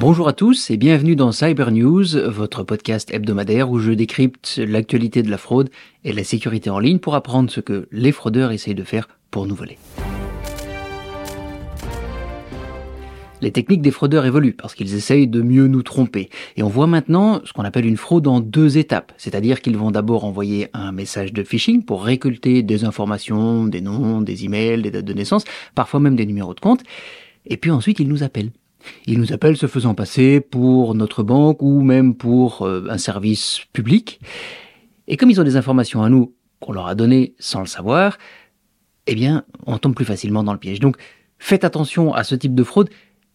Bonjour à tous et bienvenue dans Cyber News, votre podcast hebdomadaire où je décrypte l'actualité de la fraude et la sécurité en ligne pour apprendre ce que les fraudeurs essayent de faire pour nous voler. Les techniques des fraudeurs évoluent parce qu'ils essayent de mieux nous tromper. Et on voit maintenant ce qu'on appelle une fraude en deux étapes. C'est-à-dire qu'ils vont d'abord envoyer un message de phishing pour récolter des informations, des noms, des emails, des dates de naissance, parfois même des numéros de compte. Et puis ensuite, ils nous appellent. Ils nous appellent se faisant passer pour notre banque ou même pour euh, un service public. Et comme ils ont des informations à nous qu'on leur a données sans le savoir, eh bien, on tombe plus facilement dans le piège. Donc, faites attention à ce type de fraude.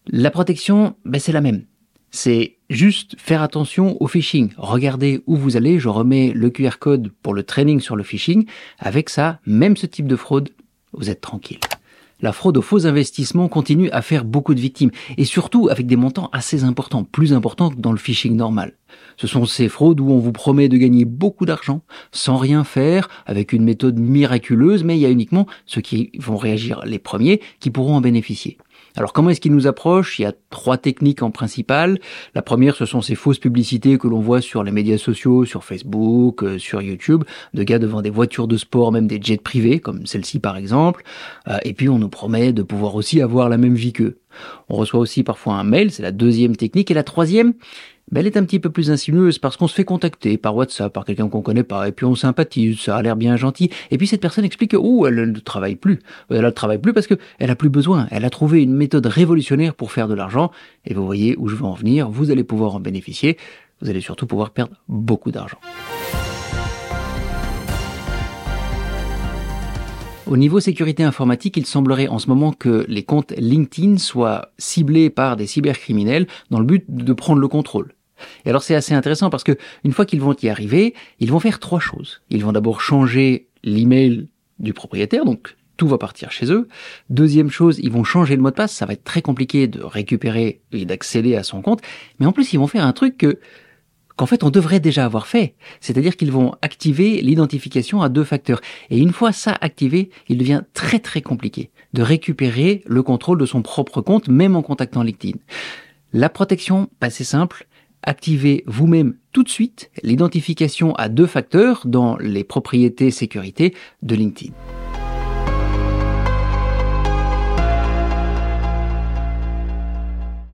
La protection, ben, c'est la même. C'est juste faire attention au phishing. Regardez où vous allez. Je remets le QR code pour le training sur le phishing. Avec ça, même ce type de fraude, vous êtes tranquille la fraude aux faux investissements continue à faire beaucoup de victimes, et surtout avec des montants assez importants, plus importants que dans le phishing normal. Ce sont ces fraudes où on vous promet de gagner beaucoup d'argent sans rien faire, avec une méthode miraculeuse, mais il y a uniquement ceux qui vont réagir les premiers qui pourront en bénéficier. Alors comment est-ce qu'il nous approche Il y a trois techniques en principal. La première, ce sont ces fausses publicités que l'on voit sur les médias sociaux, sur Facebook, euh, sur YouTube, de gars devant des voitures de sport, même des jets privés, comme celle-ci par exemple. Euh, et puis on nous promet de pouvoir aussi avoir la même vie qu'eux. On reçoit aussi parfois un mail, c'est la deuxième technique. Et la troisième, ben, elle est un petit peu plus insinueuse parce qu'on se fait contacter par WhatsApp, par quelqu'un qu'on connaît pas, et puis on sympathise, ça a l'air bien gentil. Et puis cette personne explique que, oh, elle ne travaille plus. Elle ne travaille plus parce qu'elle a plus besoin. Elle a trouvé une méthode révolutionnaire pour faire de l'argent. Et vous voyez où je veux en venir. Vous allez pouvoir en bénéficier. Vous allez surtout pouvoir perdre beaucoup d'argent. Au niveau sécurité informatique, il semblerait en ce moment que les comptes LinkedIn soient ciblés par des cybercriminels dans le but de prendre le contrôle. Et alors c'est assez intéressant parce que une fois qu'ils vont y arriver, ils vont faire trois choses. Ils vont d'abord changer l'email du propriétaire, donc tout va partir chez eux. Deuxième chose, ils vont changer le mot de passe. Ça va être très compliqué de récupérer et d'accéder à son compte. Mais en plus, ils vont faire un truc que qu'en fait on devrait déjà avoir fait. C'est-à-dire qu'ils vont activer l'identification à deux facteurs. Et une fois ça activé, il devient très très compliqué de récupérer le contrôle de son propre compte, même en contactant LinkedIn. La protection, bah, c'est simple. Activez vous-même tout de suite l'identification à deux facteurs dans les propriétés sécurité de LinkedIn.